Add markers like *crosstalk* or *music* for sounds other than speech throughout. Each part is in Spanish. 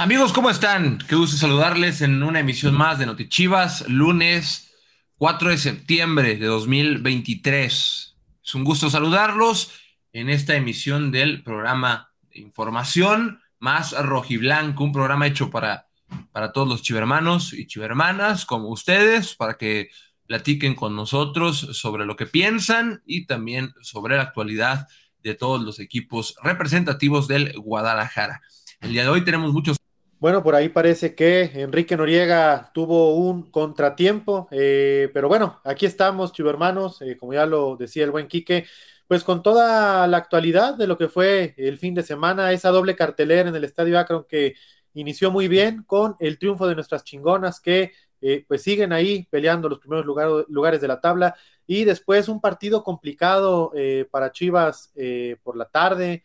Amigos, ¿cómo están? Qué gusto saludarles en una emisión más de Notichivas, lunes 4 de septiembre de 2023. Es un gusto saludarlos en esta emisión del programa de información más rojiblanco, un programa hecho para, para todos los chivermanos y chivermanas como ustedes, para que platiquen con nosotros sobre lo que piensan y también sobre la actualidad de todos los equipos representativos del Guadalajara. El día de hoy tenemos muchos bueno, por ahí parece que Enrique Noriega tuvo un contratiempo, eh, pero bueno, aquí estamos, chivermanos, eh, como ya lo decía el buen Quique, pues con toda la actualidad de lo que fue el fin de semana, esa doble cartelera en el Estadio Akron que inició muy bien con el triunfo de nuestras chingonas que eh, pues siguen ahí peleando los primeros lugares de la tabla. Y después un partido complicado para Chivas por la tarde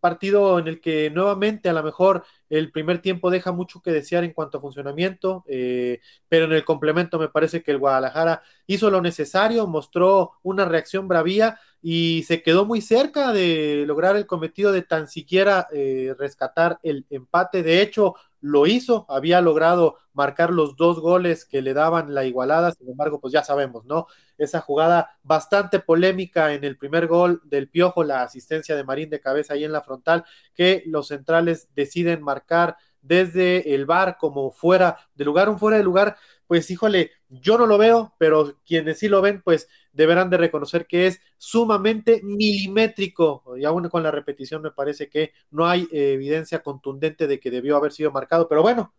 partido en el que nuevamente a lo mejor el primer tiempo deja mucho que desear en cuanto a funcionamiento, eh, pero en el complemento me parece que el Guadalajara hizo lo necesario, mostró una reacción bravía y se quedó muy cerca de lograr el cometido de tan siquiera eh, rescatar el empate. De hecho, lo hizo, había logrado marcar los dos goles que le daban la igualada, sin embargo, pues ya sabemos, ¿no? Esa jugada bastante polémica en el primer gol del Piojo, la asistencia de Marín de cabeza ahí en la frontal, que los centrales deciden marcar desde el bar como fuera de lugar, un fuera de lugar, pues híjole, yo no lo veo, pero quienes sí lo ven, pues deberán de reconocer que es sumamente milimétrico. Y aún con la repetición me parece que no hay evidencia contundente de que debió haber sido marcado, pero bueno,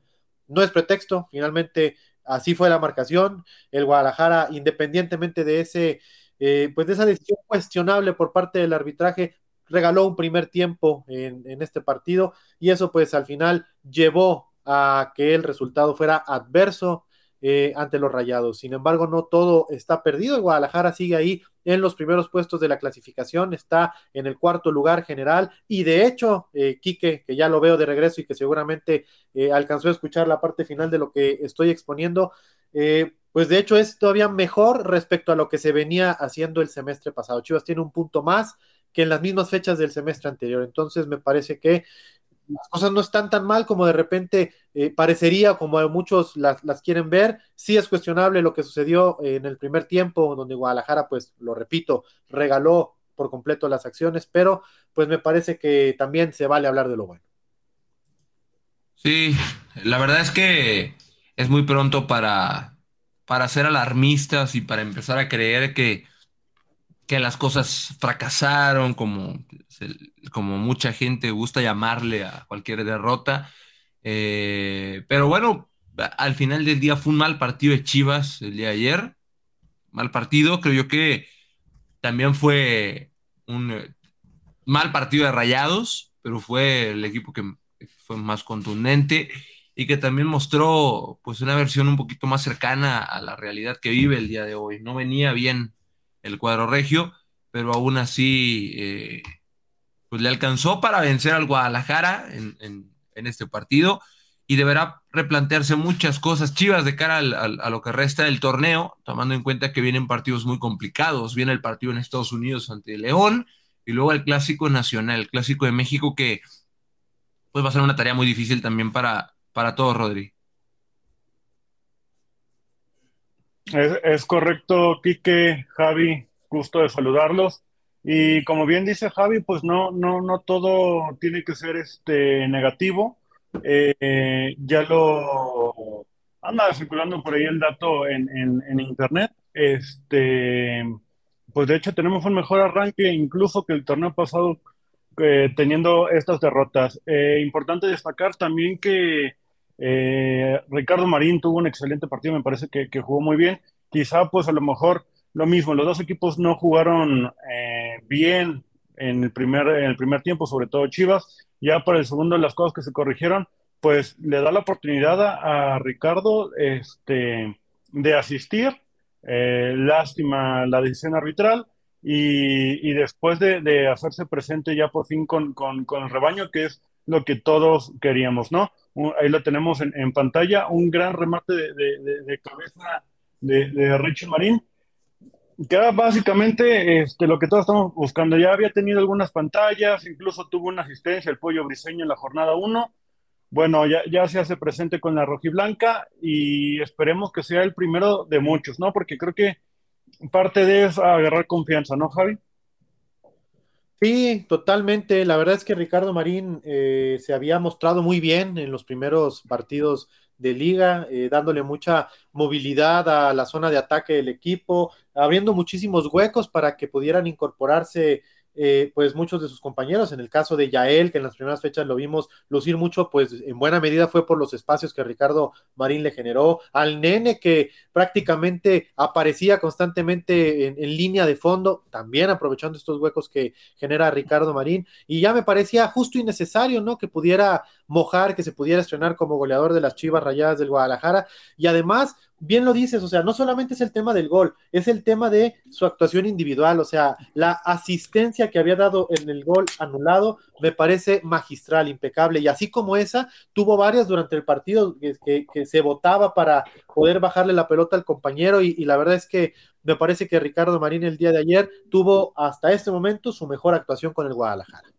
no es pretexto, finalmente así fue la marcación, el Guadalajara independientemente de ese eh, pues de esa decisión cuestionable por parte del arbitraje regaló un primer tiempo en, en este partido. Y eso pues al final llevó a que el resultado fuera adverso eh, ante los Rayados. Sin embargo, no todo está perdido. Guadalajara sigue ahí en los primeros puestos de la clasificación, está en el cuarto lugar general y de hecho, eh, Quique, que ya lo veo de regreso y que seguramente eh, alcanzó a escuchar la parte final de lo que estoy exponiendo, eh, pues de hecho es todavía mejor respecto a lo que se venía haciendo el semestre pasado. Chivas tiene un punto más que en las mismas fechas del semestre anterior. Entonces me parece que las cosas no están tan mal como de repente eh, parecería, como muchos las, quieren ver. Sí es cuestionable lo que sucedió en el primer tiempo, donde Guadalajara, pues lo repito, regaló por completo las acciones, pero pues me parece que también se vale hablar de lo bueno. Sí, la verdad es que es muy pronto para, para ser alarmistas y para empezar a creer que, que las cosas fracasaron, como como mucha gente gusta llamarle a cualquier derrota. Eh, pero bueno, al final del día fue un mal partido de Chivas el día de ayer. Mal partido, creo yo que también fue un eh, mal partido de Rayados, pero fue el equipo que fue más contundente y que también mostró pues una versión un poquito más cercana a la realidad que vive el día de hoy. No venía bien el cuadro regio, pero aún así eh, pues le alcanzó para vencer al Guadalajara en, este partido y deberá replantearse muchas cosas chivas de cara a lo que resta del torneo, tomando en cuenta que vienen partidos muy complicados. Viene el partido en Estados Unidos ante León y luego el clásico nacional, el clásico de México, que pues va a ser una tarea muy difícil también para, para todos, Rodri. Es, correcto, Quique, Javi, gusto de saludarlos. Y como bien dice Javi, pues no, no, no todo tiene que ser este negativo. Eh, ya lo anda circulando por ahí el dato en, en, internet. Este, pues de hecho tenemos un mejor arranque incluso que el torneo pasado eh, teniendo estas derrotas. Eh, importante destacar también que Ricardo Marín tuvo un excelente partido, me parece que, jugó muy bien. Quizá pues a lo mejor lo mismo, los dos equipos no jugaron bien en el, primer, en el primer tiempo, sobre todo Chivas. Ya para el segundo, las cosas que se corrigieron, pues le da la oportunidad a, Ricardo este, de asistir. Eh, lástima la decisión arbitral. Y, después de, hacerse presente ya por fin con, el rebaño, que es lo que todos queríamos, ¿no? Ahí lo tenemos en, pantalla, un gran remate de, de cabeza de, Richie Marín, que era básicamente este, lo que todos estamos buscando. Ya había tenido algunas pantallas, incluso tuvo una asistencia el pollo briseño en la jornada 1, bueno, ya, ya se hace presente con la rojiblanca y esperemos que sea el primero de muchos, ¿no? Porque creo que parte de es agarrar confianza, ¿no, Javi? Sí, totalmente. La verdad es que Ricardo Marín eh, se había mostrado muy bien en los primeros partidos de liga, eh, dándole mucha movilidad a la zona de ataque del equipo, abriendo muchísimos huecos para que pudieran incorporarse eh, pues muchos de sus compañeros. En el caso de Yael, que en las primeras fechas lo vimos lucir mucho, pues en buena medida fue por los espacios que Ricardo Marín le generó. Al nene que prácticamente aparecía constantemente en, línea de fondo, también aprovechando estos huecos que genera Ricardo Marín. Y ya me parecía justo y necesario, ¿no? Que pudiera mojar, que se pudiera estrenar como goleador de las Chivas Rayadas del Guadalajara. Y además, bien lo dices, o sea, no solamente es el tema del gol, es el tema de su actuación individual, o sea, la asistencia que había dado en el gol anulado me parece magistral, impecable, y así como esa, tuvo varias durante el partido que, se votaba para poder bajarle la pelota al compañero, y, y, la verdad es que me parece que Ricardo Marín el día de ayer tuvo hasta este momento su mejor actuación con el Guadalajara.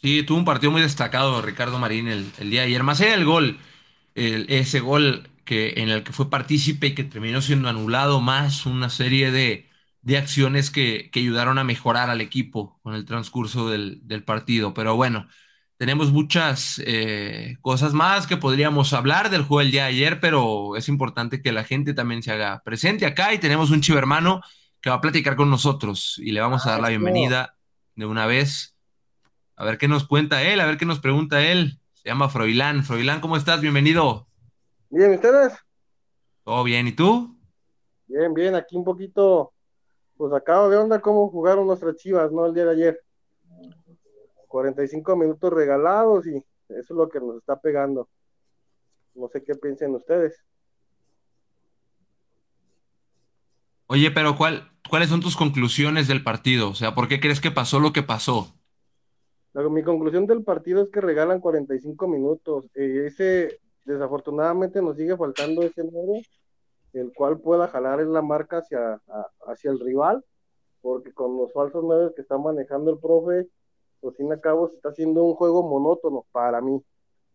Sí, tuvo un partido muy destacado Ricardo Marín el, día de ayer, más allá del gol, ese gol que, en el que fue partícipe y que terminó siendo anulado, más una serie de, acciones que, ayudaron a mejorar al equipo con el transcurso del, partido. Pero bueno, tenemos muchas eh, cosas más que podríamos hablar del juego del día de ayer, pero es importante que la gente también se haga presente acá y tenemos un chivo hermano que va a platicar con nosotros y le vamos a dar la bienvenida de una vez. A ver qué nos cuenta él, a ver qué nos pregunta él. Se llama Froilán. Froilán, ¿cómo estás? Bienvenido. Bien, ¿ustedes? Todo bien, ¿y tú? Bien, bien, aquí un poquito, pues acabo de onda cómo jugaron nuestras chivas, ¿no? El día de ayer. 45 minutos regalados y eso es lo que nos está pegando. No sé qué piensen ustedes. Oye, pero ¿cuál, ¿cuáles son tus conclusiones del partido? O sea, ¿por qué crees que pasó lo que pasó? mi conclusión del partido es que regalan 45 minutos. Eh, ese, desafortunadamente nos sigue faltando ese nuevo, el cual pueda jalar en la marca hacia, hacia el rival, porque con los falsos nueve que está manejando el profe, pues sin acabo se está haciendo un juego monótono para mí.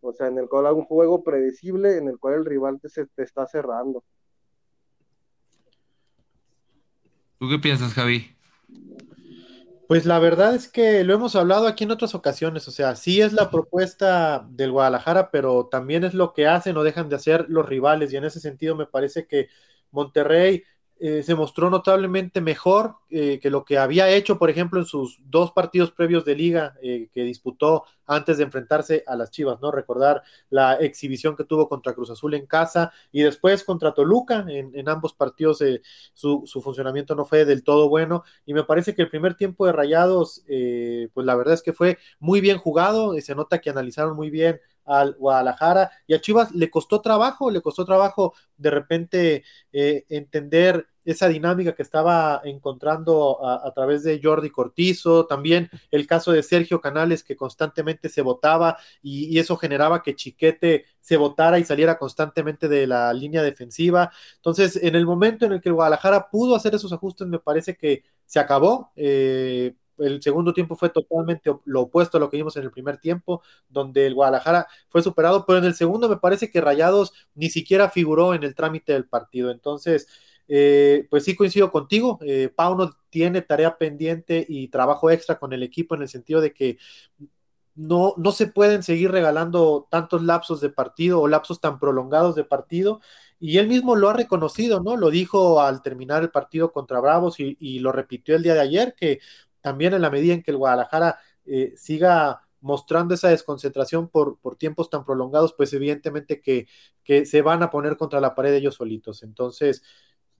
O sea, en el cual hay un juego predecible en el cual el rival te, te está cerrando. ¿Tú qué piensas, Javi? Pues la verdad es que lo hemos hablado aquí en otras ocasiones, o sea, sí es la propuesta del Guadalajara, pero también es lo que hacen o dejan de hacer los rivales y en ese sentido me parece que Monterrey eh, se mostró notablemente mejor eh, que lo que había hecho, por ejemplo, en sus dos partidos previos de liga eh, que disputó antes de enfrentarse a las Chivas, ¿no? Recordar la exhibición que tuvo contra Cruz Azul en casa y después contra Toluca, en, ambos partidos su, su, funcionamiento no fue del todo bueno y me parece que el primer tiempo de Rayados, pues la verdad es que fue muy bien jugado, y se nota que analizaron muy bien al Guadalajara y a Chivas le costó trabajo, le costó trabajo de repente eh, entender esa dinámica que estaba encontrando a, través de Jordi Cortizo, también el caso de Sergio Canales que constantemente se votaba y, eso generaba que Chiquete se votara y saliera constantemente de la línea defensiva. Entonces, en el momento en el que Guadalajara pudo hacer esos ajustes, me parece que se acabó. Eh, el segundo tiempo fue totalmente lo opuesto a lo que vimos en el primer tiempo, donde el Guadalajara fue superado, pero en el segundo me parece que Rayados ni siquiera figuró en el trámite del partido. Entonces, eh, pues sí coincido contigo, eh, Pauno tiene tarea pendiente y trabajo extra con el equipo en el sentido de que no, no se pueden seguir regalando tantos lapsos de partido o lapsos tan prolongados de partido. Y él mismo lo ha reconocido, ¿no? Lo dijo al terminar el partido contra Bravos y, y lo repitió el día de ayer, que también en la medida en que el Guadalajara eh, siga mostrando esa desconcentración por, por, tiempos tan prolongados, pues evidentemente que, que, se van a poner contra la pared ellos solitos. Entonces,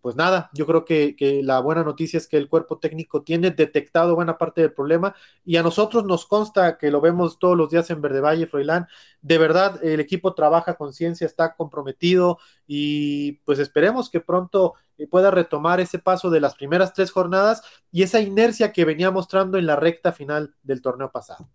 pues nada, yo creo que, la buena noticia es que el cuerpo técnico tiene detectado buena parte del problema y a nosotros nos consta que lo vemos todos los días en Verde Valle, Froilán. De verdad, el equipo trabaja con ciencia, está comprometido y pues esperemos que pronto eh, pueda retomar ese paso de las primeras tres jornadas y esa inercia que venía mostrando en la recta final del torneo pasado.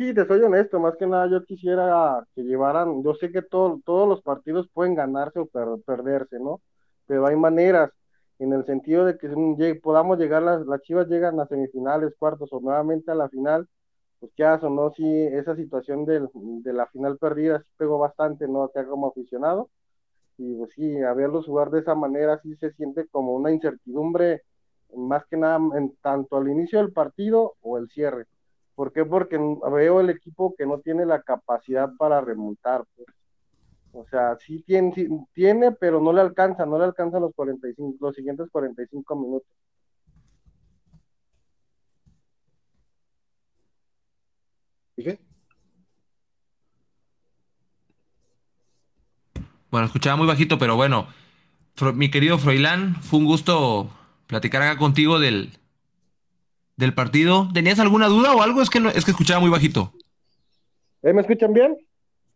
Sí, te soy honesto, más que nada yo quisiera que llevaran, yo sé que todos los partidos pueden ganarse o perderse, ¿no? Pero hay maneras en el sentido de que podamos llegar, las, las Chivas llegan a semifinales, cuartos o nuevamente a la final, pues ya sonó, sí, esa situación del, de la final perdida sí pegó bastante, ¿no? Acá como aficionado. Y pues sí, a verlos jugar de esa manera sí se siente como una incertidumbre, más que nada en tanto al inicio del partido o el cierre. ¿Por qué? Porque veo el equipo que no tiene la capacidad para remontar. Pues. O sea, sí tiene, sí tiene, pero no le alcanza, no le alcanza los 45, los siguientes 45 minutos. Bueno, escuchaba muy bajito, pero bueno, mi querido Froilán, fue un gusto platicar acá contigo del, del partido. ¿Tenías alguna duda o algo? Es que, no, es que escuchaba muy bajito. ¿Eh, ¿Me escuchan bien?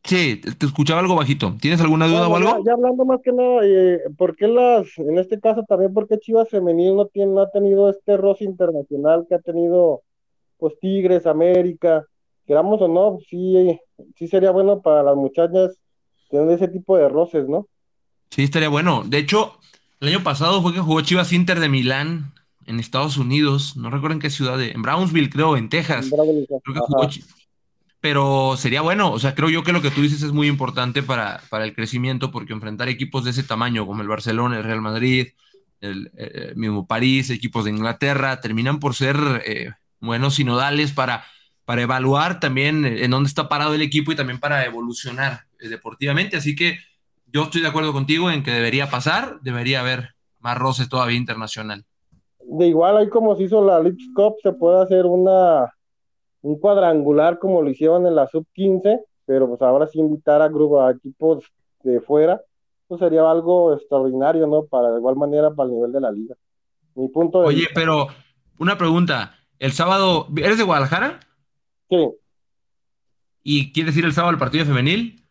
Sí, te escuchaba algo bajito. ¿Tienes alguna duda o algo? Ya, hablando más que nada, eh, ¿por qué las, en este caso también, por qué Chivas Femenil no, tiene, no ha tenido este roce internacional que ha tenido, pues, Tigres, América? queramos o no, sí, sí sería bueno para las muchachas tener ese tipo de roces, ¿no? Sí, estaría bueno. De hecho, el año pasado fue que jugó Chivas Inter de Milán en Estados Unidos, no recuerdo en qué ciudad, de, en Brownsville, creo, en Texas. Pero sería bueno, o sea, creo yo que lo que tú dices es muy importante para, para el crecimiento, porque enfrentar equipos de ese tamaño, como el Barcelona, el Real Madrid, el, eh, mismo París, equipos de Inglaterra, terminan por ser eh, buenos sinodales para para evaluar también en dónde está parado el equipo y también para evolucionar eh, deportivamente. Así que yo estoy de acuerdo contigo en que debería pasar, debería haber más roces todavía internacional. De igual, ahí como se hizo la League Cup, se puede hacer una un cuadrangular como lo hicieron en la sub 15, pero pues ahora sí invitar a grupos, a equipos de fuera, pues sería algo extraordinario, ¿no? Para de igual manera para el nivel de la liga. Mi punto de Oye, pero una pregunta, el sábado, ¿eres de Guadalajara? Sí. ¿Y quieres ir el sábado al partido femenil?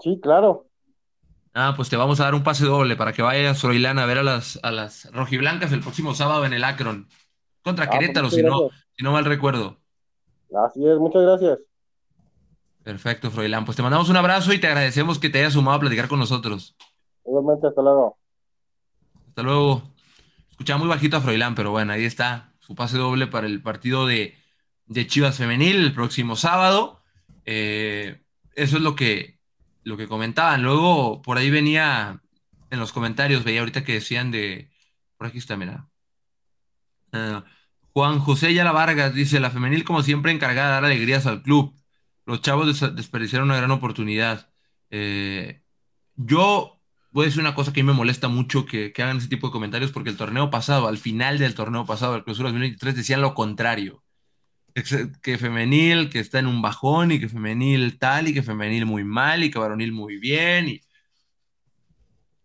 Sí, claro. Ah, pues te vamos a dar un pase doble para que vayas, a ver a las, a las rojiblancas el próximo sábado en el Akron. Contra ah, pues Querétaro, si no, si no mal recuerdo. Así es, muchas gracias. Perfecto, Froilán. Pues te mandamos un abrazo y te agradecemos que te hayas sumado a platicar con nosotros. Igualmente, hasta luego. Hasta luego. Escuchaba muy bajito a Froilán, pero bueno, ahí está su pase doble para el partido de de Chivas Femenil el próximo sábado. Eh, eso es lo que, lo que comentaban. Luego, por ahí venía en los comentarios, veía ahorita que decían de. Por aquí está, mira. Ah, Juan José Yala Vargas dice: La femenil, como siempre, encargada de dar alegrías al club. Los chavos desperdiciaron una gran oportunidad. Eh, yo voy a decir una cosa que a mí me molesta mucho que, que, hagan ese tipo de comentarios, porque el torneo pasado, al final del torneo pasado, el clausura 2023, decían lo contrario que femenil que está en un bajón y que femenil tal y que femenil muy mal y que varonil muy bien. Y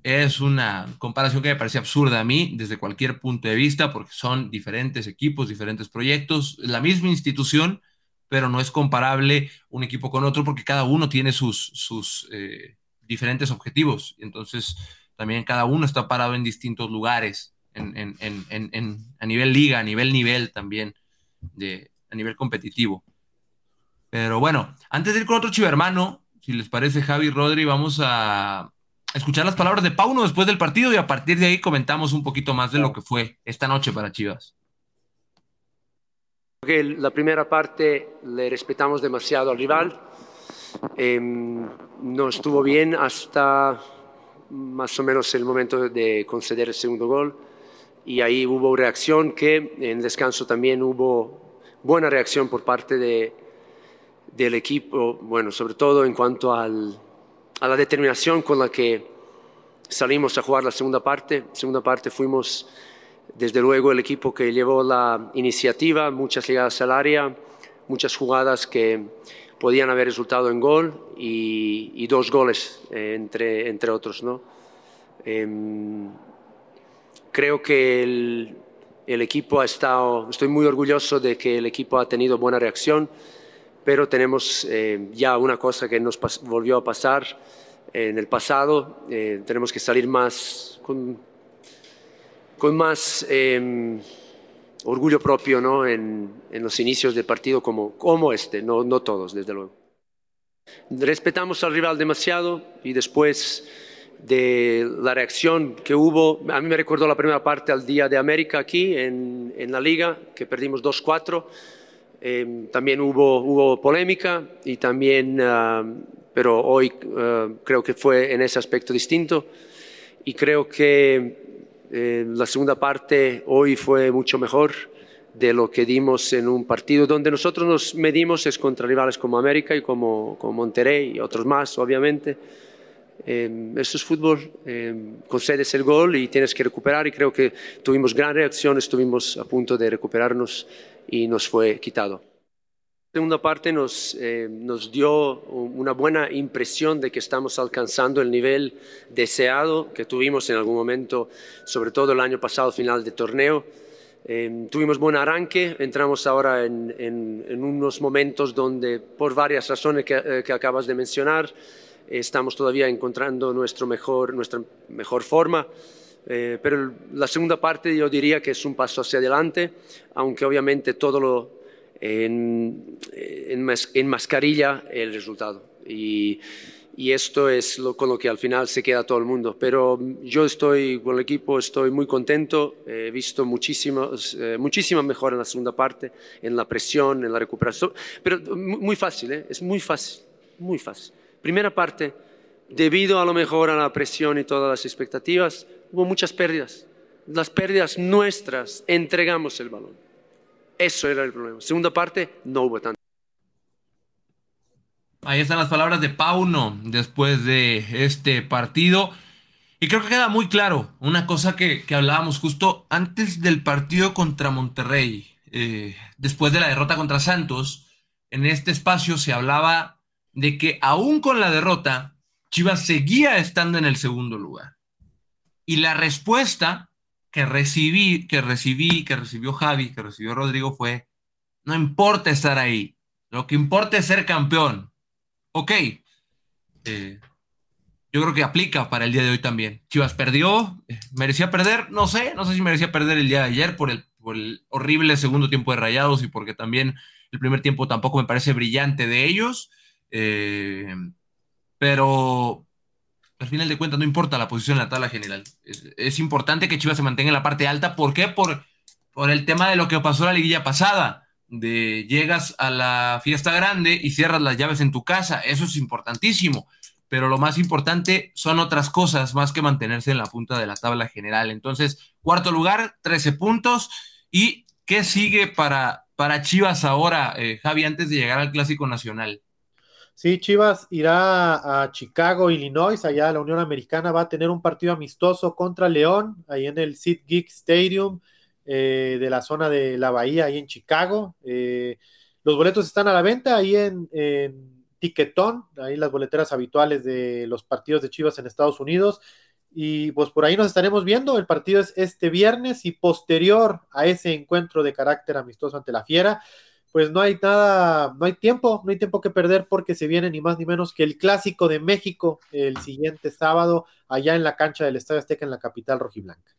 es una comparación que me parece absurda a mí desde cualquier punto de vista porque son diferentes equipos, diferentes proyectos, la misma institución, pero no es comparable un equipo con otro porque cada uno tiene sus, sus eh, diferentes objetivos. Entonces, también cada uno está parado en distintos lugares, a nivel liga, a nivel nivel también de, a nivel competitivo. Pero bueno, antes de ir con otro chivermano, si les parece, Javi Rodri, vamos a escuchar las palabras de Pauno después del partido y a partir de ahí comentamos un poquito más de lo que fue esta noche para Chivas. Porque la primera parte le respetamos demasiado al rival. Em, no estuvo bien hasta más o menos el momento de conceder el segundo gol. Y ahí hubo reacción que en descanso también hubo buena reacción por parte de, del equipo, bueno, sobre todo en cuanto al, a la determinación con la que salimos a jugar la segunda parte. Segunda parte fuimos, desde luego, el equipo que llevó la iniciativa, muchas llegadas al área, muchas jugadas que podían haber resultado en gol y, dos goles, eh, entre, entre otros. ¿no? Em, creo que el, el equipo ha estado, estoy muy orgulloso de que el equipo ha tenido buena reacción, pero tenemos eh, ya una cosa que nos volvió a pasar en el pasado. Eh, tenemos que salir más con, con más em, orgullo propio ¿no? en, en, los inicios del partido como, como este, no, no todos, desde luego. Respetamos al rival demasiado y después de la reacción que hubo. A mí me recuerdo la primera parte al Día de América aquí en, en la liga, que perdimos 2-4. Em, también hubo, hubo polémica y también, ah, pero hoy ah, creo que fue en ese aspecto distinto. Y creo que eh, la segunda parte hoy fue mucho mejor de lo que dimos en un partido. Donde nosotros nos medimos es contra rivales como América y como, como Monterrey y otros más, obviamente. Eh, esto es fútbol, eh, concedes el gol y tienes que recuperar y creo que tuvimos gran reacción, estuvimos a punto de recuperarnos y nos fue quitado. La segunda parte nos, eh, nos dio una buena impresión de que estamos alcanzando el nivel deseado que tuvimos en algún momento, sobre todo el año pasado, final de torneo. Eh, tuvimos buen arranque, entramos ahora en, en, unos momentos donde, por varias razones que, eh, que acabas de mencionar, estamos todavía encontrando nuestro mejor, nuestra mejor forma. Eh, pero la segunda parte yo diría que es un paso hacia adelante, aunque obviamente todo lo en, en, en mascarilla el resultado. Y, y esto es lo, con lo que al final se queda todo el mundo. Pero yo estoy con el equipo, estoy muy contento, he visto muchísimo, eh, muchísima mejora en la segunda parte, en la presión, en la recuperación, pero muy fácil, ¿eh? es muy fácil, muy fácil. Primera parte, debido a lo mejor a la presión y todas las expectativas, hubo muchas pérdidas. Las pérdidas nuestras, entregamos el balón. Eso era el problema. Segunda parte, no hubo tanto. Ahí están las palabras de Pauno después de este partido. Y creo que queda muy claro una cosa que, que hablábamos justo antes del partido contra Monterrey, eh, después de la derrota contra Santos. En este espacio se hablaba de que aún con la derrota, Chivas seguía estando en el segundo lugar. Y la respuesta que recibí, que recibí, que recibió Javi, que recibió Rodrigo fue, no importa estar ahí, lo que importa es ser campeón. Ok, eh, yo creo que aplica para el día de hoy también. Chivas perdió, eh, merecía perder, no sé, no sé si merecía perder el día de ayer por el, horrible segundo tiempo de Rayados y porque también el primer tiempo tampoco me parece brillante de ellos. Eh, pero al final de cuentas no importa la posición en la tabla general. Es, importante que Chivas se mantenga en la parte alta. ¿Por qué? Por, el tema de lo que pasó la liguilla pasada. De llegas a la fiesta grande y cierras las llaves en tu casa. Eso es importantísimo. Pero lo más importante son otras cosas más que mantenerse en la punta de la tabla general. Entonces, cuarto lugar, 13 puntos. ¿Y qué sigue para, para Chivas ahora, eh, Javi, antes de llegar al Clásico Nacional? Sí, Chivas irá a Chicago, Illinois, allá la Unión Americana va a tener un partido amistoso contra León, ahí en el Sid Geek Stadium eh, de la zona de la Bahía, ahí en Chicago. Eh, los boletos están a la venta ahí en, en Tiquetón, ahí las boleteras habituales de los partidos de Chivas en Estados Unidos. Y pues por ahí nos estaremos viendo. El partido es este viernes y posterior a ese encuentro de carácter amistoso ante la Fiera pues no hay nada, no hay tiempo, no hay tiempo que perder porque se viene ni más ni menos que el clásico de México el siguiente sábado allá en la cancha del Estadio Azteca en la capital rojiblanca.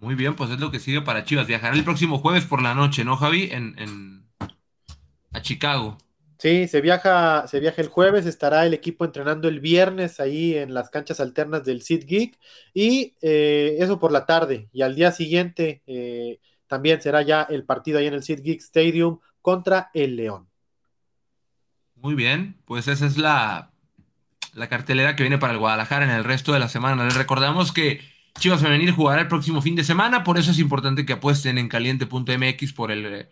Muy bien, pues es lo que sigue para Chivas. Viajará el próximo jueves por la noche, ¿no, Javi? En, en... a Chicago. Sí, se viaja, se viaja el jueves, estará el equipo entrenando el viernes ahí en las canchas alternas del Sid Geek y eh, eso por la tarde y al día siguiente eh, también será ya el partido ahí en el Sid Geek Stadium contra el León. Muy bien, pues esa es la, la cartelera que viene para el Guadalajara en el resto de la semana. Les recordamos que Chivas Femenil jugará el próximo fin de semana, por eso es importante que apuesten en caliente.mx por el eh,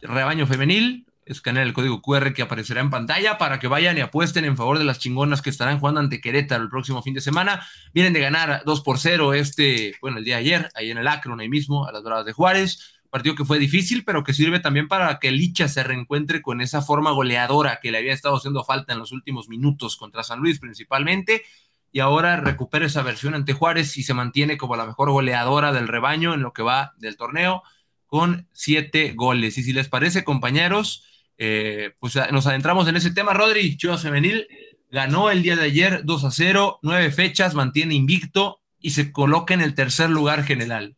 rebaño femenil. Escanear el código QR que aparecerá en pantalla para que vayan y apuesten en favor de las chingonas que estarán jugando ante Querétaro el próximo fin de semana. Vienen de ganar 2 por 0 este, bueno, el día de ayer, ahí en el Akron, ahí mismo, a las Doradas de Juárez partido que fue difícil, pero que sirve también para que Licha se reencuentre con esa forma goleadora que le había estado haciendo falta en los últimos minutos contra San Luis principalmente, y ahora recupera esa versión ante Juárez y se mantiene como la mejor goleadora del rebaño en lo que va del torneo, con siete goles. Y si les parece, compañeros, eh, pues nos adentramos en ese tema. Rodri, Chivas Femenil, ganó el día de ayer 2 a 0, nueve fechas, mantiene invicto y se coloca en el tercer lugar general.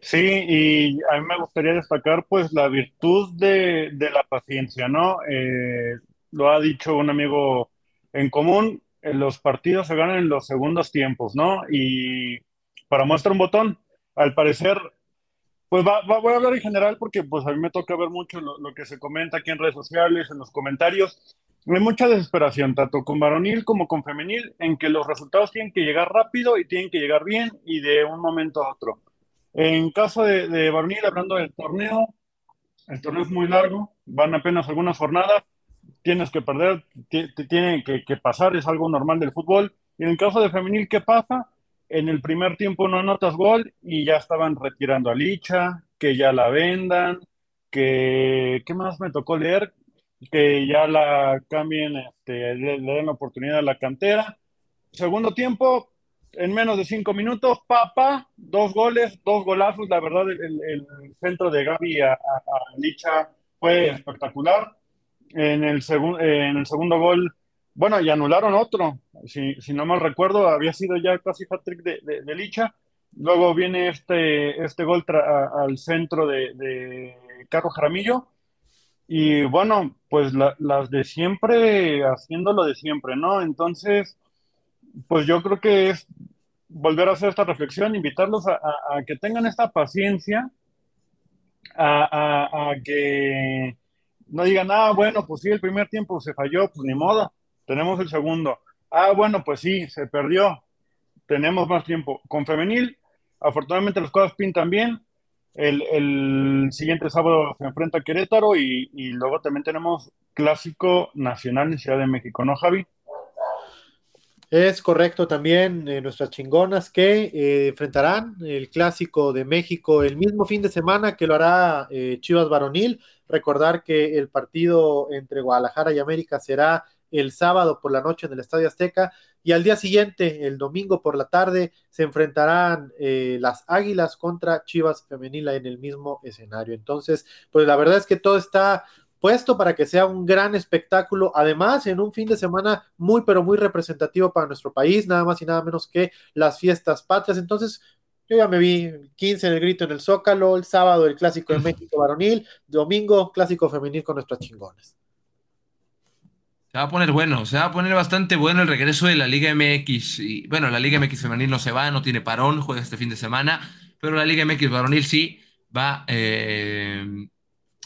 Sí, y a mí me gustaría destacar pues la virtud de, la paciencia, ¿no? Eh, lo ha dicho un amigo en común, los partidos se ganan en los segundos tiempos, ¿no? Y para muestra un botón, al parecer Pues va, voy a hablar en general porque pues a mí me toca ver mucho lo, que se comenta aquí en redes sociales, en los comentarios. Hay mucha desesperación, tanto con varonil como con femenil, en que los resultados tienen que llegar rápido y tienen que llegar bien y de un momento a otro. En caso de, varonil, hablando del torneo, el torneo es muy largo, van apenas algunas jornadas, tienes que perder, tiene que, que, pasar, es algo normal del fútbol. Y en caso de femenil, ¿qué pasa? En el primer tiempo no anotas gol y ya estaban retirando a Licha, que ya la vendan, que, ¿qué más me tocó leer? Que ya la cambien, este, le, le den oportunidad a la cantera. Segundo tiempo, en menos de cinco minutos, papá, dos goles, dos golazos. La verdad, el, centro de Gaby a, Licha fue espectacular. En el, en el segundo gol, bueno, y anularon otro. Si, si no mal recuerdo, había sido ya casi hat-trick de, de, de, Licha. Luego viene este, este gol al centro de, de Carlos Jaramillo. Y bueno, pues la, las de siempre, haciendo lo de siempre, ¿no? Entonces, pues yo creo que es volver a hacer esta reflexión, invitarlos a, a, a que tengan esta paciencia, a, a, que no digan, ah, bueno, pues sí, el primer tiempo se falló, pues ni modo, tenemos el segundo. Ah, bueno, pues sí, se perdió, tenemos más tiempo. Con femenil, afortunadamente las cosas pintan bien. El, siguiente sábado se enfrenta a Querétaro y, y luego también tenemos clásico nacional en Ciudad de México, ¿no, Javi? Es correcto también eh, nuestras chingonas que eh, enfrentarán el clásico de México el mismo fin de semana que lo hará eh, Chivas Varonil. Recordar que el partido entre Guadalajara y América será el sábado por la noche en el Estadio Azteca y al día siguiente, el domingo por la tarde, se enfrentarán eh, las Águilas contra Chivas Femenila en el mismo escenario. Entonces, pues la verdad es que todo está puesto para que sea un gran espectáculo, además en un fin de semana muy pero muy representativo para nuestro país, nada más y nada menos que las fiestas patrias. Entonces, yo ya me vi el 15 en el grito en el Zócalo, el sábado el clásico de México varonil, domingo clásico femenil con nuestras chingones. Se va a poner bueno, se va a poner bastante bueno el regreso de la Liga MX. Y bueno, la Liga MX femenil no se va, no tiene parón, juega este fin de semana, pero la Liga MX varonil sí va, eh,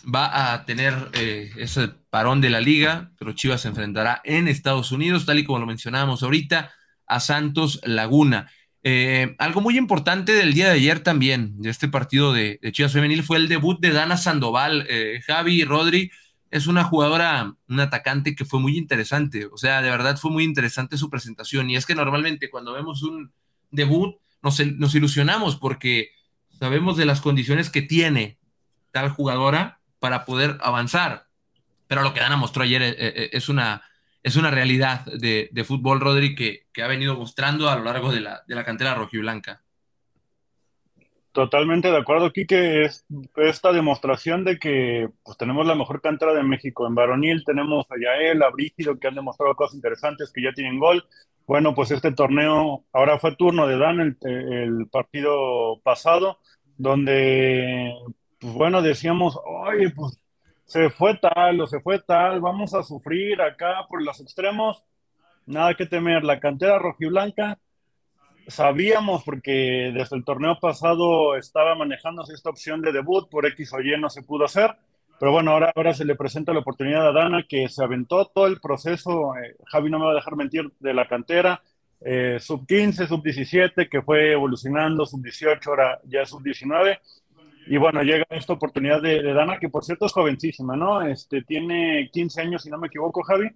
va a tener eh, ese parón de la liga, pero Chivas se enfrentará en Estados Unidos, tal y como lo mencionábamos ahorita, a Santos Laguna. Eh, algo muy importante del día de ayer también, de este partido de, de Chivas Femenil, fue el debut de Dana Sandoval. Eh, Javi Rodri es una jugadora, un atacante que fue muy interesante, o sea, de verdad fue muy interesante su presentación. Y es que normalmente cuando vemos un debut nos, ilusionamos porque sabemos de las condiciones que tiene tal jugadora para poder avanzar. Pero lo que Dana mostró ayer es una, es una realidad de, fútbol, Rodri, que, que, ha venido mostrando a lo largo de la, de la cantera rojiblanca. Totalmente de acuerdo, Quique, es esta demostración de que pues, tenemos la mejor cantera de México. En varonil tenemos a Yael, a Brígido, que han demostrado cosas interesantes, que ya tienen gol. Bueno, pues este torneo, ahora fue turno de Dan el, el partido pasado, donde, pues bueno, decíamos, oye, pues se fue tal o se fue tal, vamos a sufrir acá por los extremos. Nada que temer, la cantera rojiblanca sabíamos porque desde el torneo pasado estaba manejándose esta opción de debut, por X o Y no se pudo hacer, pero bueno, ahora, ahora se le presenta la oportunidad a Dana que se aventó todo el proceso, eh, Javi no me va a dejar mentir, de la cantera, eh, sub 15, sub 17, que fue evolucionando, sub 18, ahora ya sub 19. Y bueno, llega esta oportunidad de, de, Dana, que por cierto es jovencísima, ¿no? Este, tiene 15 años, si no me equivoco, Javi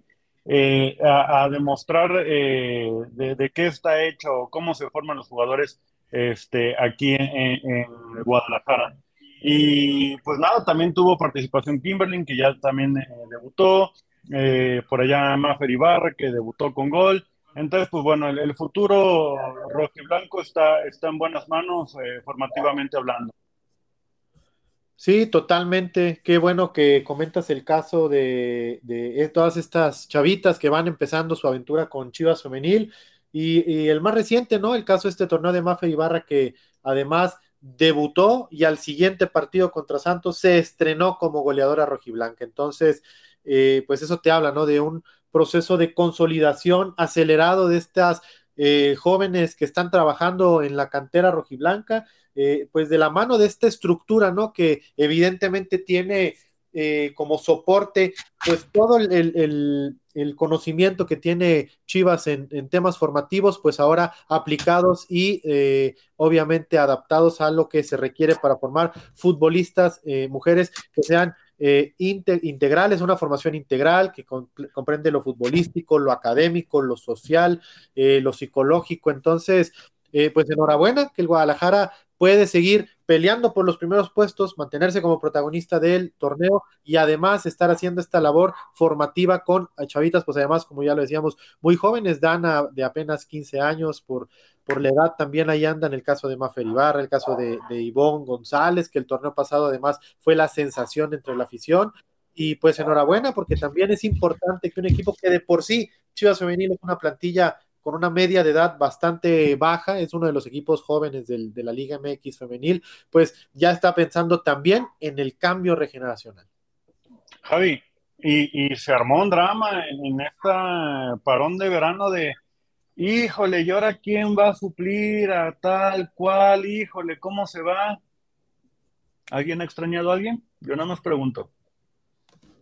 eh, a, demostrar eh, de, qué está hecho, cómo se forman los jugadores este, aquí en, Guadalajara. Y pues nada, también tuvo participación Kimberlin, que ya también eh, debutó, eh, por allá Mafer Ibarra, que debutó con gol. Entonces, pues bueno, el, el futuro rojo y blanco está, está en buenas manos, eh, formativamente hablando. Sí, totalmente. Qué bueno que comentas el caso de, de, todas estas chavitas que van empezando su aventura con Chivas Femenil. Y, y, el más reciente, ¿no? El caso de este torneo de Mafe Ibarra que además debutó y al siguiente partido contra Santos se estrenó como goleadora rojiblanca. Entonces, eh, pues eso te habla, ¿no? De un proceso de consolidación acelerado de estas eh, jóvenes que están trabajando en la cantera rojiblanca, eh, pues de la mano de esta estructura, ¿no? Que evidentemente tiene eh, como soporte, pues todo el, conocimiento que tiene Chivas en, temas formativos, pues ahora aplicados y obviamente adaptados a lo que se requiere para formar futbolistas, mujeres que sean eh, integral, es una formación integral que comprende lo futbolístico, lo académico, lo social, eh, lo psicológico. Entonces, eh, pues enhorabuena que el Guadalajara puede seguir peleando por los primeros puestos, mantenerse como protagonista del torneo y además estar haciendo esta labor formativa con chavitas, pues además, como ya lo decíamos, muy jóvenes, Dana de apenas 15 años, por, por la edad también ahí anda en el caso de Mafer Ibarra, el caso de, de Ivonne González, que el torneo pasado además fue la sensación entre la afición. Y pues enhorabuena, porque también es importante que un equipo que de por sí, Chivas Femenil es una plantilla con una media de edad bastante baja, es uno de los equipos jóvenes de la Liga MX femenil, pues ya está pensando también en el cambio regeneracional. Javi, y, se armó un drama en, en esta parón de verano de, híjole, ¿y ahora quién va a suplir a tal cual? Híjole, ¿cómo se va? ¿Alguien ha extrañado a alguien? Yo nada más pregunto.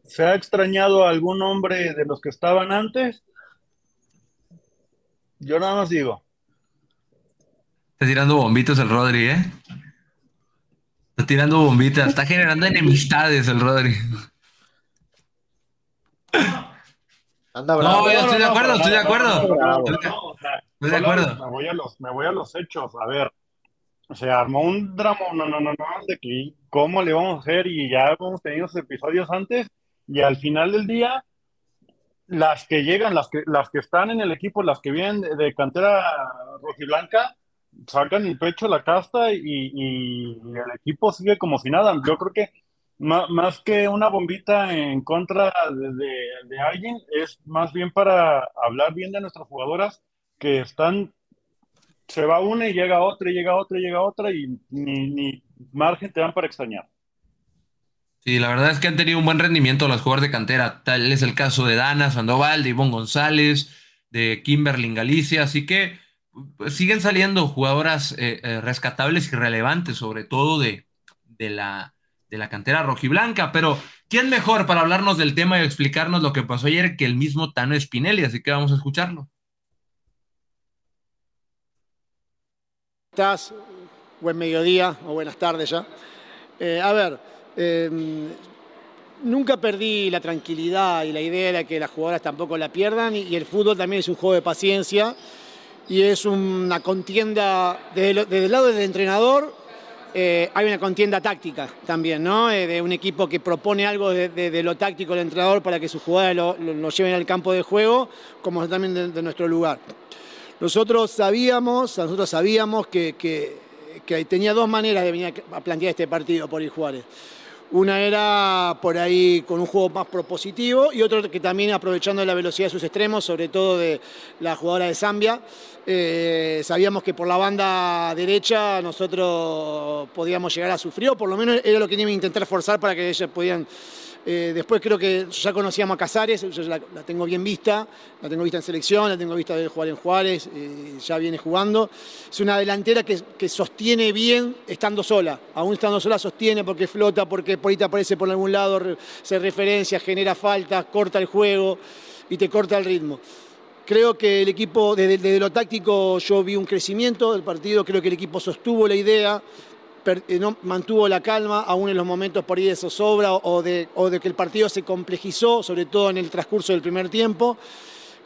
¿Se ha extrañado a algún hombre de los que estaban antes? Yo nada más digo. Está tirando bombitos el Rodri, ¿eh? Está tirando bombitas, está generando enemistades el Rodri. Anda bravo. No, yo estoy de acuerdo, estoy de acuerdo. Estoy de acuerdo. Me voy, a los, me voy a los hechos. A ver, se armó un drama, no, no, no, no, de que cómo le vamos a hacer y ya hemos tenido esos episodios antes y al final del día las que llegan, las que, las que están en el equipo, las que vienen de, cantera rojiblanca, sacan el pecho la casta y, el equipo sigue como si nada. Yo creo que más, que una bombita en contra de, alguien, es más bien para hablar bien de nuestras jugadoras que están, se va una y llega otra y llega otra y llega otra y ni, ni margen te dan para extrañar. Sí, la verdad es que han tenido un buen rendimiento los jugadores de cantera. Tal es el caso de Dana Sandoval, de Ivonne González, de Kimberly Galicia. Así que pues, siguen saliendo jugadoras eh, eh, rescatables y relevantes, sobre todo de, de, la, de la cantera rojiblanca. Pero, ¿quién mejor para hablarnos del tema y explicarnos lo que pasó ayer que el mismo Tano Spinelli? Así que vamos a escucharlo. ¿Estás? Buen mediodía o buenas tardes ya. Eh, a ver. Em, nunca perdí la tranquilidad y la idea era que las jugadoras tampoco la pierdan y, el fútbol también es un juego de paciencia y es una contienda desde, el lado del entrenador. Eh, hay una contienda táctica también, ¿no? Eh, de un equipo que propone algo de, lo táctico del entrenador para que sus jugadoras lo, lleven al campo de juego, como también de, nuestro lugar. Nosotros sabíamos, nosotros sabíamos que, tenía dos maneras de venir a plantear este partido por el Juárez. Una era por ahí con un juego más propositivo y otro que también aprovechando la velocidad de sus extremos, sobre todo de la jugadora de Zambia. Eh, sabíamos que por la banda derecha nosotros podíamos llegar a sufrir, o por lo menos era lo que teníamos que intentar forzar para que ellas pudieran eh, después creo que ya conocíamos a Casares, yo la, tengo bien vista, la tengo vista en selección, la tengo vista de jugar en Juárez, eh, ya viene jugando. Es una delantera que, sostiene bien estando sola, aún estando sola sostiene porque flota, porque por ahí te aparece por algún lado, se referencia, genera faltas, corta el juego y te corta el ritmo. Creo que el equipo, desde, lo táctico, yo vi un crecimiento del partido, creo que el equipo sostuvo la idea, eh, no, mantuvo la calma, aún en los momentos por ahí de zozobra o de, que el partido se complejizó, sobre todo en el transcurso del primer tiempo.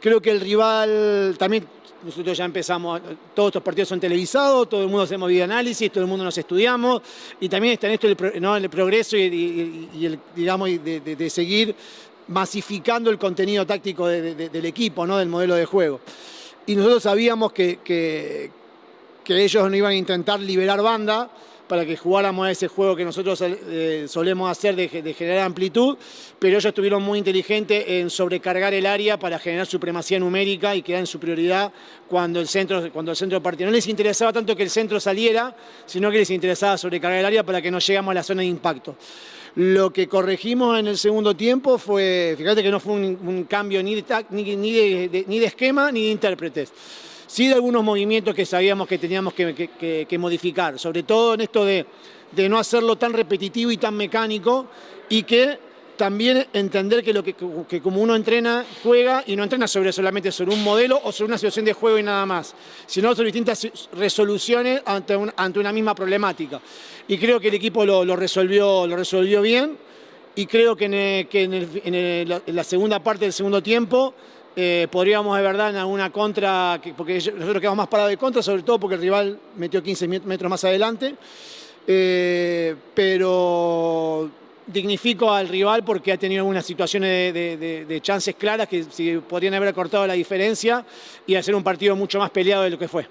Creo que el rival también, nosotros ya empezamos, todos estos partidos son televisados, todo el mundo hacemos videoanálisis, todo el mundo nos estudiamos, y también está en esto el, el progreso y, el, digamos, de, seguir masificando el contenido táctico del equipo, ¿no? del modelo de juego. Y nosotros sabíamos que, que, que ellos no iban a intentar liberar banda, para que jugáramos a ese juego que nosotros eh, solemos hacer de, generar amplitud, pero ellos estuvieron muy inteligentes en sobrecargar el área para generar supremacía numérica y quedar en su prioridad cuando el centro, cuando el centro. No les interesaba tanto que el centro saliera, sino que les interesaba sobrecargar el área para que no llegamos a la zona de impacto. Lo que corregimos en el segundo tiempo fue, fíjate que no fue un, cambio ni de, ni, ni de esquema ni de intérpretes sí de algunos movimientos que sabíamos que teníamos que, modificar, sobre todo en esto de, de no hacerlo tan repetitivo y tan mecánico y que también entender que, lo que, como uno entrena, juega y no entrena sobre solamente sobre un modelo o sobre una situación de juego y nada más, sino sobre distintas resoluciones ante, ante una misma problemática. Y creo que el equipo lo, resolvió, lo resolvió bien y creo que, en, la segunda parte del segundo tiempo eh, podríamos de verdad en alguna contra, porque nosotros quedamos más parados de contra, sobre todo porque el rival metió 15 metros más adelante. Eh, pero dignifico al rival porque ha tenido algunas situaciones de, chances claras que si podrían haber cortado la diferencia y hacer un partido mucho más peleado de lo que fue.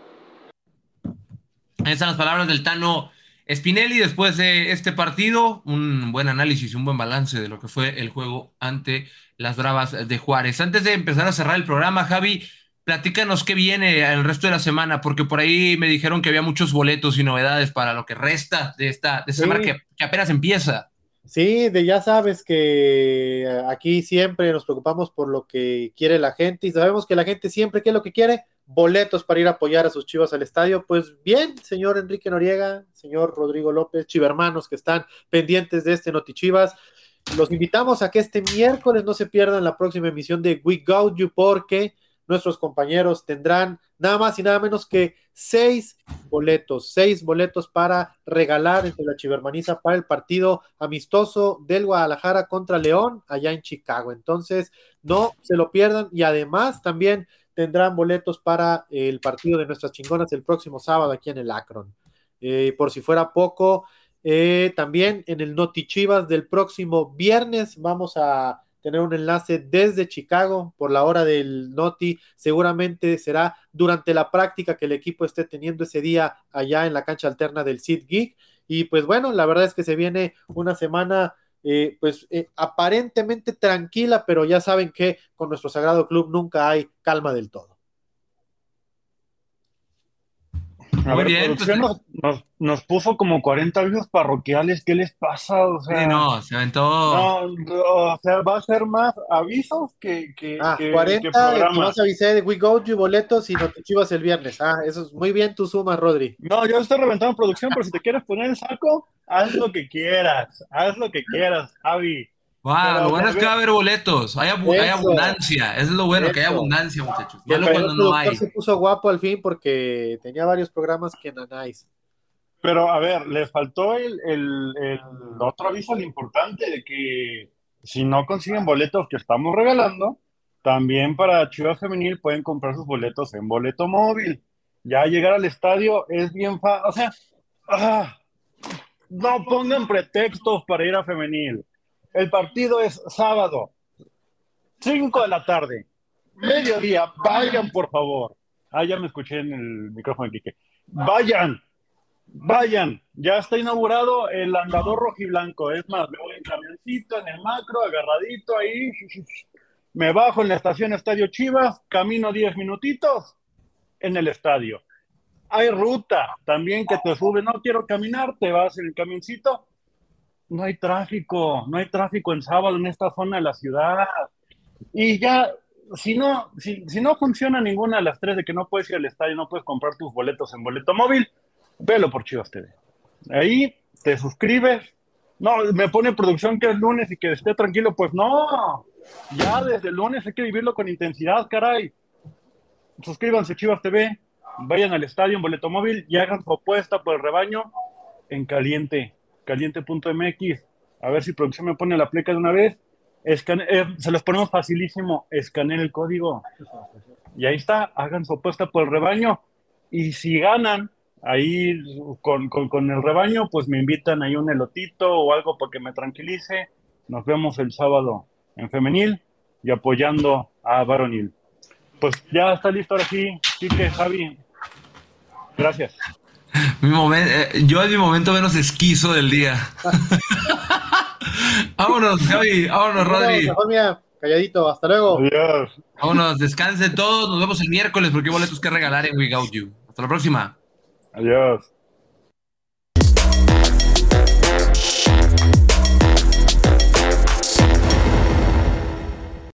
Esas son las palabras del Tano Spinelli después de este partido. Un buen análisis, un buen balance de lo que fue el juego ante las Bravas de Juárez. Antes de empezar a cerrar el programa, Javi, platícanos qué viene el resto de la semana, porque por ahí me dijeron que había muchos boletos y novedades para lo que resta de esta, de semana que apenas empieza. Sí, de ya sabes que aquí siempre nos preocupamos por lo que quiere la gente y sabemos que la gente siempre quiere lo que quiere, boletos para ir a apoyar a sus chivas al estadio. Pues bien, señor Enrique Noriega, señor Rodrigo López, chivermanos que están pendientes de este Noti Chivas, los invitamos a que este miércoles no se pierdan la próxima emisión de We Go You porque nuestros compañeros tendrán nada más y nada menos que seis boletos, seis boletos para regalar entre la Chivermaniza para el partido amistoso del Guadalajara contra León allá en Chicago. Entonces, no se lo pierdan y además también tendrán boletos para el partido de nuestras chingonas el próximo sábado aquí en el Akron. Eh, por si fuera poco, eh, también en el Noti Chivas del próximo viernes vamos a tener un enlace desde Chicago por la hora del Noti. Seguramente será durante la práctica que el equipo esté teniendo ese día allá en la cancha alterna del Sid Geek. Y pues bueno, la verdad es que se viene una semana eh, pues eh, aparentemente tranquila, pero ya saben que con nuestro Sagrado Club nunca hay calma del todo. Muy bien. Pues, nos, nos, puso como 40 avisos parroquiales. ¿Qué les pasa? O sea, no, se aventó. No, o sea, va a ser más avisos que. que ah, 40 más avisé de We Go You boletos y no te chivas el viernes. Ah, eso es muy bien tu suma, Rodri. No, yo estoy reventando producción, pero si te quieres poner el saco, haz lo que quieras. Haz lo que quieras, Javi. Wow, lo bueno es que va a haber boletos, hay, abundancia, eso es lo bueno, que hay abundancia, muchachos. Malo cuando no hay. Se puso guapo al fin porque tenía varios programas que nanáis. Pero a ver, le faltó el, el, el otro aviso importante de que si no consiguen boletos que estamos regalando, también para Chivas Femenil pueden comprar sus boletos en boleto móvil. Ya llegar al estadio es bien fácil, o sea, ah, no pongan pretextos para ir a femenil el partido es sábado, 5 de la tarde, mediodía. Vayan, por favor. Ah, ya me escuché en el micrófono Quique. Vayan, vayan. Ya está inaugurado el andador rojiblanco. Es más, me voy en camioncito, en el macro, agarradito ahí. Me bajo en la estación Estadio Chivas, camino 10 minutitos en el estadio. Hay ruta también que te sube. No quiero caminar, te vas en el camioncito no hay tráfico, no hay tráfico en sábado en esta zona de la ciudad. Y ya, si no, si, no funciona ninguna de las tres de que no puedes ir al estadio, no puedes comprar tus boletos en boleto móvil, velo por Chivas TV. Ahí te suscribes. No, me pone producción que es lunes y que esté tranquilo, pues no. Ya desde el lunes hay que vivirlo con intensidad, caray. Suscríbanse Chivas TV, vayan al estadio en boleto móvil y hagan su apuesta por el rebaño en caliente caliente.mx. A ver si producción me pone la pleca de una vez. Eh, se los ponemos facilísimo. Escaneen el código. Y ahí está. Hagan su apuesta por el rebaño. Y si ganan ahí con, el rebaño, pues me invitan ahí un elotito o algo para me tranquilice. Nos vemos el sábado en femenil y apoyando a varonil. Pues ya está listo ahora sí, Quique, Javi. Gracias. Mi momento, eh, yo en mi momento menos esquizo del día. *laughs* vámonos, Javi, vámonos, Rodri. calladito, hasta luego. Adiós. Vámonos, descansen todos, nos vemos el miércoles porque hay boletos que regalar en We Got You. Hasta la próxima. Adiós.